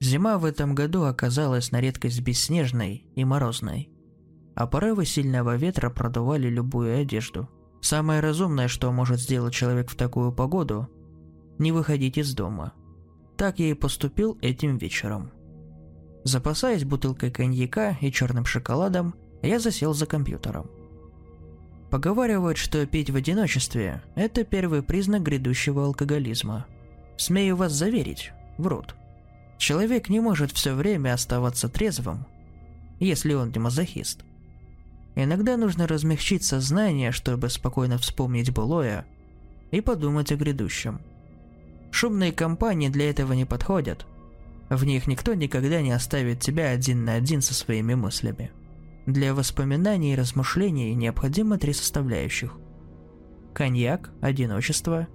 Зима в этом году оказалась на редкость бесснежной и морозной, а порывы сильного ветра продували любую одежду. Самое разумное, что может сделать человек в такую погоду – не выходить из дома. Так я и поступил этим вечером. Запасаясь бутылкой коньяка и черным шоколадом, я засел за компьютером. Поговаривают, что пить в одиночестве – это первый признак грядущего алкоголизма. Смею вас заверить, врут. Человек не может все время оставаться трезвым, если он не мазохист. Иногда нужно размягчить сознание, чтобы спокойно вспомнить былое и подумать о грядущем. Шумные компании для этого не подходят. В них никто никогда не оставит тебя один на один со своими мыслями. Для воспоминаний и размышлений необходимо три составляющих. Коньяк, одиночество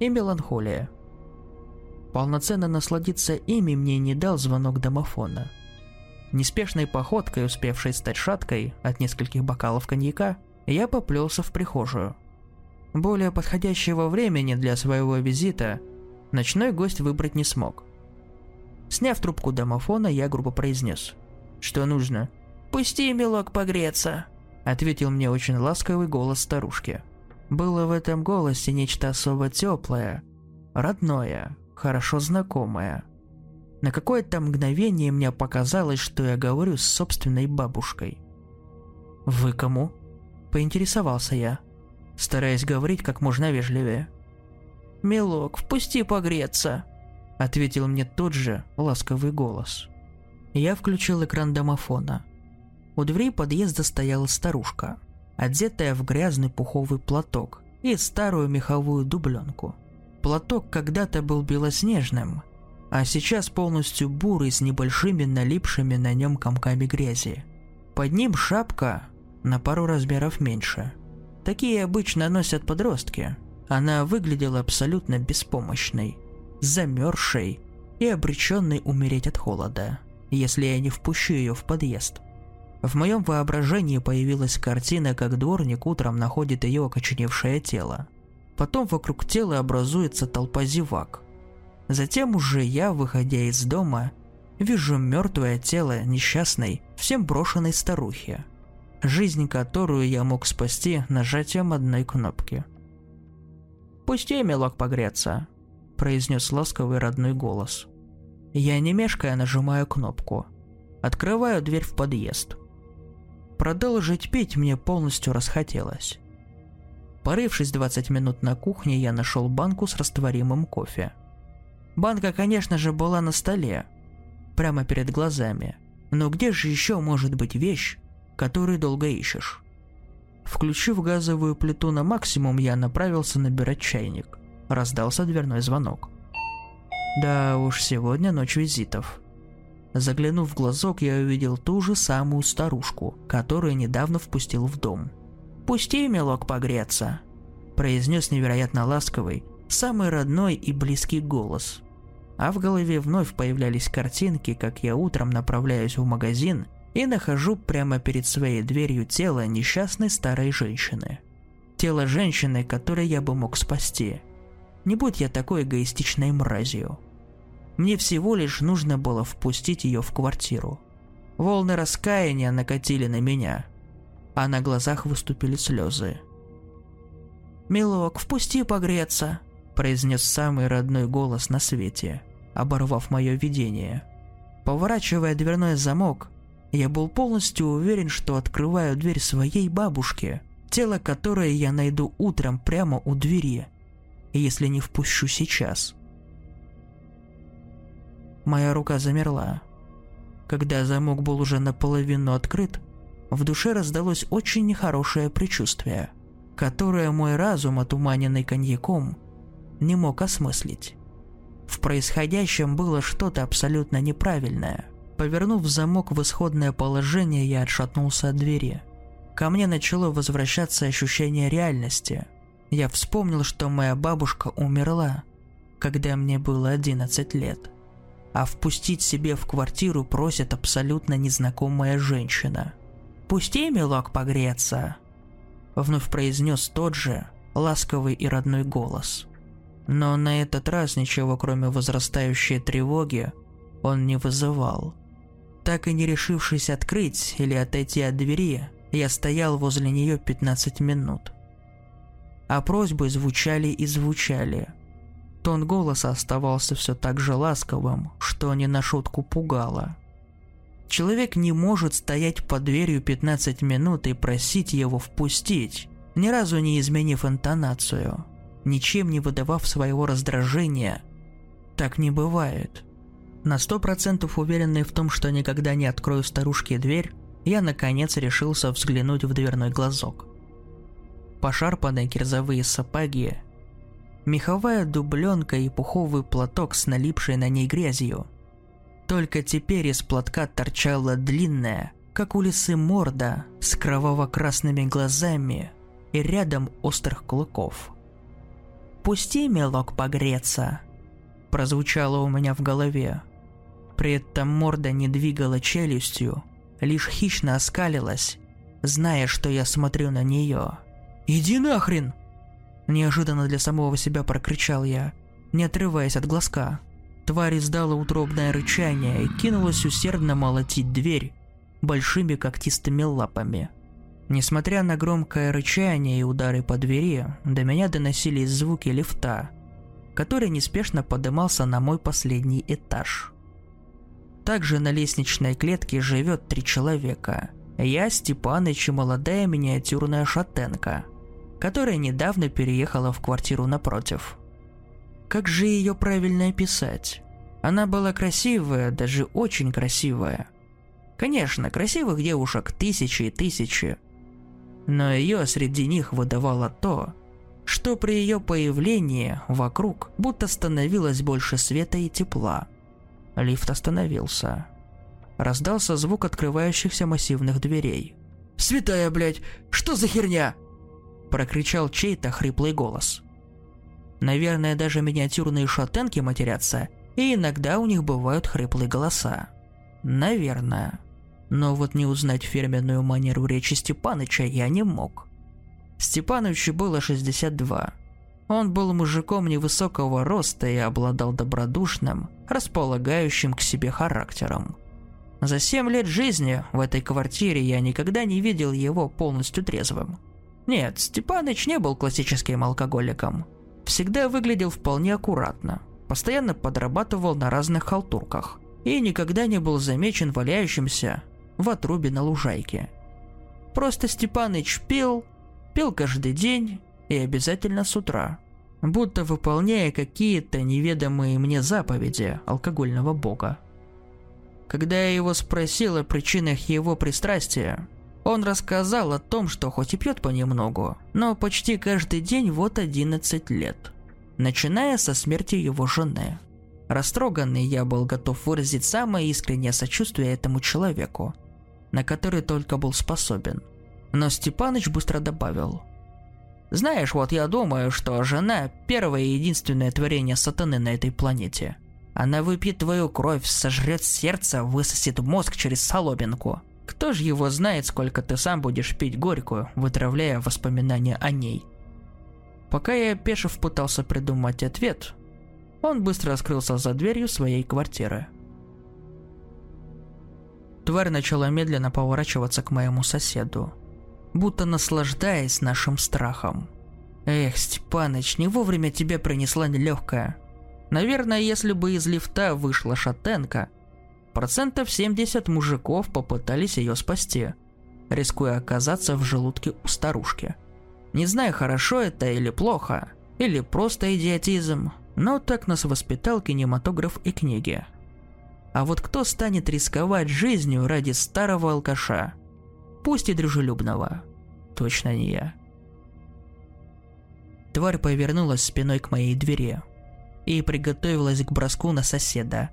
и меланхолия. Полноценно насладиться ими мне не дал звонок домофона. Неспешной походкой, успевшей стать шаткой от нескольких бокалов коньяка, я поплелся в прихожую. Более подходящего времени для своего визита ночной гость выбрать не смог. Сняв трубку домофона, я грубо произнес. «Что нужно?» «Пусти, милок, погреться», — ответил мне очень ласковый голос старушки. Было в этом голосе нечто особо теплое, родное, хорошо знакомое. На какое-то мгновение мне показалось, что я говорю с собственной бабушкой. «Вы кому?» – поинтересовался я, стараясь говорить как можно вежливее. «Милок, впусти погреться», – ответил мне тот же ласковый голос. Я включил экран домофона. У дверей подъезда стояла старушка, одетая в грязный пуховый платок и старую меховую дубленку. Платок когда-то был белоснежным, а сейчас полностью бурый с небольшими налипшими на нем комками грязи. Под ним шапка на пару размеров меньше. Такие обычно носят подростки. Она выглядела абсолютно беспомощной, замерзшей и обреченной умереть от холода, если я не впущу ее в подъезд. В моем воображении появилась картина, как дворник утром находит ее окоченевшее тело. Потом вокруг тела образуется толпа зевак. Затем уже я, выходя из дома, вижу мертвое тело несчастной, всем брошенной старухи, жизнь которую я мог спасти нажатием одной кнопки. «Пусти, милок, погреться», – произнес ласковый родной голос. Я не мешкая нажимаю кнопку. Открываю дверь в подъезд – Продолжить пить мне полностью расхотелось. Порывшись 20 минут на кухне, я нашел банку с растворимым кофе. Банка, конечно же, была на столе, прямо перед глазами. Но где же еще может быть вещь, которую долго ищешь? Включив газовую плиту на максимум, я направился набирать чайник. Раздался дверной звонок. Да уж, сегодня ночь визитов. Заглянув в глазок, я увидел ту же самую старушку, которую недавно впустил в дом. «Пусти, милок, погреться», – произнес невероятно ласковый, самый родной и близкий голос. А в голове вновь появлялись картинки, как я утром направляюсь в магазин и нахожу прямо перед своей дверью тело несчастной старой женщины. Тело женщины, которое я бы мог спасти. Не будь я такой эгоистичной мразью. Мне всего лишь нужно было впустить ее в квартиру. Волны раскаяния накатили на меня, а на глазах выступили слезы. «Милок, впусти погреться», – произнес самый родной голос на свете, оборвав мое видение. Поворачивая дверной замок, я был полностью уверен, что открываю дверь своей бабушке, тело которой я найду утром прямо у двери, если не впущу сейчас. Моя рука замерла. Когда замок был уже наполовину открыт, в душе раздалось очень нехорошее предчувствие, которое мой разум, отуманенный коньяком, не мог осмыслить. В происходящем было что-то абсолютно неправильное. Повернув замок в исходное положение, я отшатнулся от двери. Ко мне начало возвращаться ощущение реальности. Я вспомнил, что моя бабушка умерла, когда мне было 11 лет а впустить себе в квартиру просит абсолютно незнакомая женщина. «Пусти, милок, погреться!» Вновь произнес тот же, ласковый и родной голос. Но на этот раз ничего, кроме возрастающей тревоги, он не вызывал. Так и не решившись открыть или отойти от двери, я стоял возле нее 15 минут. А просьбы звучали и звучали. Тон голоса оставался все так же ласковым, что не на шутку пугало. Человек не может стоять под дверью 15 минут и просить его впустить, ни разу не изменив интонацию, ничем не выдавав своего раздражения. Так не бывает. На сто процентов уверенный в том, что никогда не открою старушке дверь, я наконец решился взглянуть в дверной глазок. Пошарпанные кирзовые сапоги, меховая дубленка и пуховый платок с налипшей на ней грязью. Только теперь из платка торчала длинная, как у лисы морда, с кроваво-красными глазами и рядом острых клыков. «Пусти, мелок, погреться!» прозвучало у меня в голове. При этом морда не двигала челюстью, лишь хищно оскалилась, зная, что я смотрю на нее. «Иди нахрен!» Неожиданно для самого себя прокричал я, не отрываясь от глазка. Тварь издала утробное рычание и кинулась усердно молотить дверь большими когтистыми лапами. Несмотря на громкое рычание и удары по двери, до меня доносились звуки лифта, который неспешно подымался на мой последний этаж. Также на лестничной клетке живет три человека. Я, Степаныч и молодая миниатюрная шатенка, которая недавно переехала в квартиру напротив. Как же ее правильно описать? Она была красивая, даже очень красивая. Конечно, красивых девушек тысячи и тысячи. Но ее среди них выдавало то, что при ее появлении вокруг будто становилось больше света и тепла – Лифт остановился. Раздался звук открывающихся массивных дверей. «Святая, блядь! Что за херня?» Прокричал чей-то хриплый голос. Наверное, даже миниатюрные шатенки матерятся, и иногда у них бывают хриплые голоса. Наверное. Но вот не узнать фирменную манеру речи Степаныча я не мог. Степанычу было 62, он был мужиком невысокого роста и обладал добродушным, располагающим к себе характером. За семь лет жизни в этой квартире я никогда не видел его полностью трезвым. Нет, Степаныч не был классическим алкоголиком. Всегда выглядел вполне аккуратно, постоянно подрабатывал на разных халтурках и никогда не был замечен валяющимся в отрубе на лужайке. Просто Степаныч пил, пил каждый день и обязательно с утра, будто выполняя какие-то неведомые мне заповеди алкогольного бога. Когда я его спросил о причинах его пристрастия, он рассказал о том, что хоть и пьет понемногу, но почти каждый день вот 11 лет, начиная со смерти его жены. Растроганный я был готов выразить самое искреннее сочувствие этому человеку, на который только был способен. Но Степаныч быстро добавил – знаешь, вот я думаю, что жена – первое и единственное творение сатаны на этой планете. Она выпьет твою кровь, сожрет сердце, высосет мозг через соломинку. Кто же его знает, сколько ты сам будешь пить горькую, вытравляя воспоминания о ней. Пока я, Пешев, пытался придумать ответ, он быстро скрылся за дверью своей квартиры. Тварь начала медленно поворачиваться к моему соседу – будто наслаждаясь нашим страхом. Эх, Степаныч, не вовремя тебе пронесла нелегкая. Наверное, если бы из лифта вышла шатенка, процентов 70 мужиков попытались ее спасти, рискуя оказаться в желудке у старушки. Не знаю, хорошо это или плохо, или просто идиотизм, но так нас воспитал кинематограф и книги. А вот кто станет рисковать жизнью ради старого алкаша? Пусть и дружелюбного точно не я. Тварь повернулась спиной к моей двери и приготовилась к броску на соседа,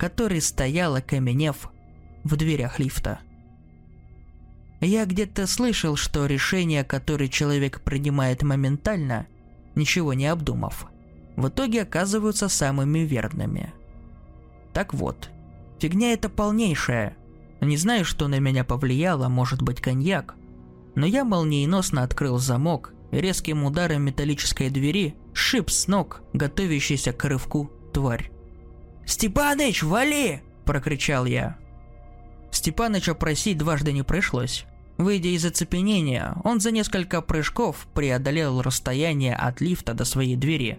который стоял, окаменев, в дверях лифта. Я где-то слышал, что решения, которые человек принимает моментально, ничего не обдумав, в итоге оказываются самыми верными. Так вот, фигня это полнейшая. Не знаю, что на меня повлияло, может быть коньяк, но я молниеносно открыл замок и резким ударом металлической двери шип с ног, готовящийся к рывку тварь. «Степаныч, вали!» прокричал я. Степаныча просить дважды не пришлось. Выйдя из оцепенения, он за несколько прыжков преодолел расстояние от лифта до своей двери.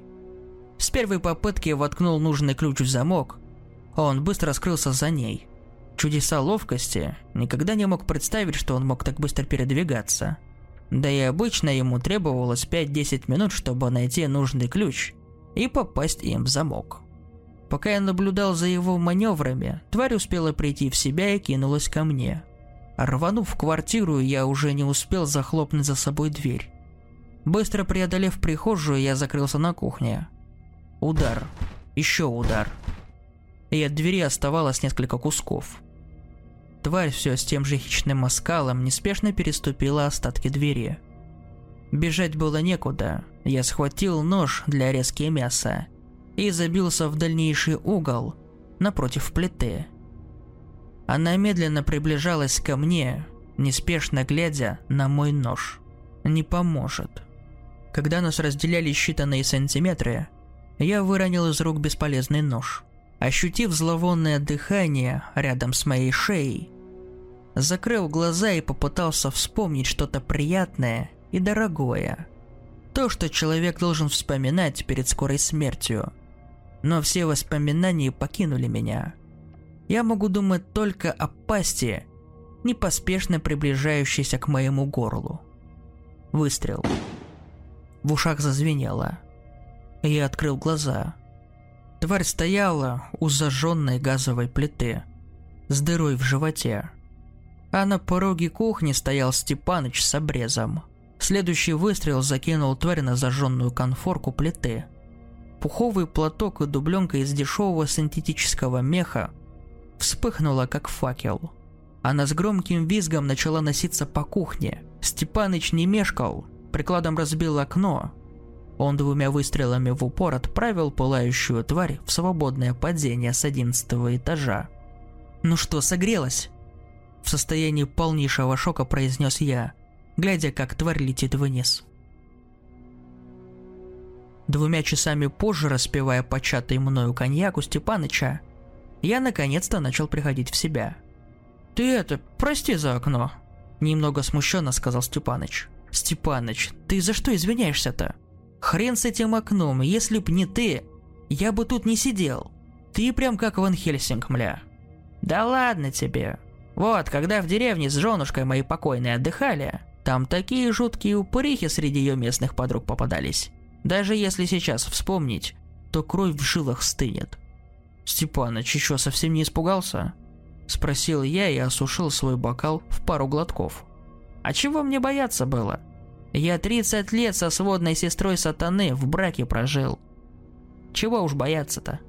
С первой попытки воткнул нужный ключ в замок. Он быстро скрылся за ней. Чудеса ловкости никогда не мог представить, что он мог так быстро передвигаться. Да и обычно ему требовалось 5-10 минут, чтобы найти нужный ключ и попасть им в замок. Пока я наблюдал за его маневрами, тварь успела прийти в себя и кинулась ко мне. Рванув в квартиру, я уже не успел захлопнуть за собой дверь. Быстро преодолев прихожую, я закрылся на кухне. Удар. Еще удар. И от двери оставалось несколько кусков. Тварь все с тем же хищным оскалом неспешно переступила остатки двери. Бежать было некуда. Я схватил нож для резки мяса и забился в дальнейший угол напротив плиты. Она медленно приближалась ко мне, неспешно глядя на мой нож. Не поможет. Когда нас разделяли считанные сантиметры, я выронил из рук бесполезный нож. Ощутив зловонное дыхание рядом с моей шеей, закрыл глаза и попытался вспомнить что-то приятное и дорогое. То, что человек должен вспоминать перед скорой смертью. Но все воспоминания покинули меня. Я могу думать только о пасти, непоспешно приближающейся к моему горлу. Выстрел. В ушах зазвенело. Я открыл глаза. Тварь стояла у зажженной газовой плиты, с дырой в животе. А на пороге кухни стоял Степаныч с обрезом. Следующий выстрел закинул тварь на зажженную конфорку плиты. Пуховый платок и дубленка из дешевого синтетического меха вспыхнула, как факел. Она с громким визгом начала носиться по кухне. Степаныч не мешкал, прикладом разбил окно. Он двумя выстрелами в упор отправил пылающую тварь в свободное падение с одиннадцатого этажа. «Ну что, согрелась?» В состоянии полнейшего шока произнес я, глядя, как тварь летит вниз. Двумя часами позже, распивая початый мною коньяк у Степаныча, я наконец-то начал приходить в себя. «Ты это, прости за окно», – немного смущенно сказал Степаныч. «Степаныч, ты за что извиняешься-то? Хрен с этим окном, если б не ты, я бы тут не сидел. Ты прям как Ван Хельсинг, мля». «Да ладно тебе. Вот, когда в деревне с женушкой моей покойной отдыхали, там такие жуткие упырихи среди ее местных подруг попадались. Даже если сейчас вспомнить, то кровь в жилах стынет. «Степаныч еще совсем не испугался?» Спросил я и осушил свой бокал в пару глотков. «А чего мне бояться было? Я 30 лет со сводной сестрой сатаны в браке прожил. Чего уж бояться-то?»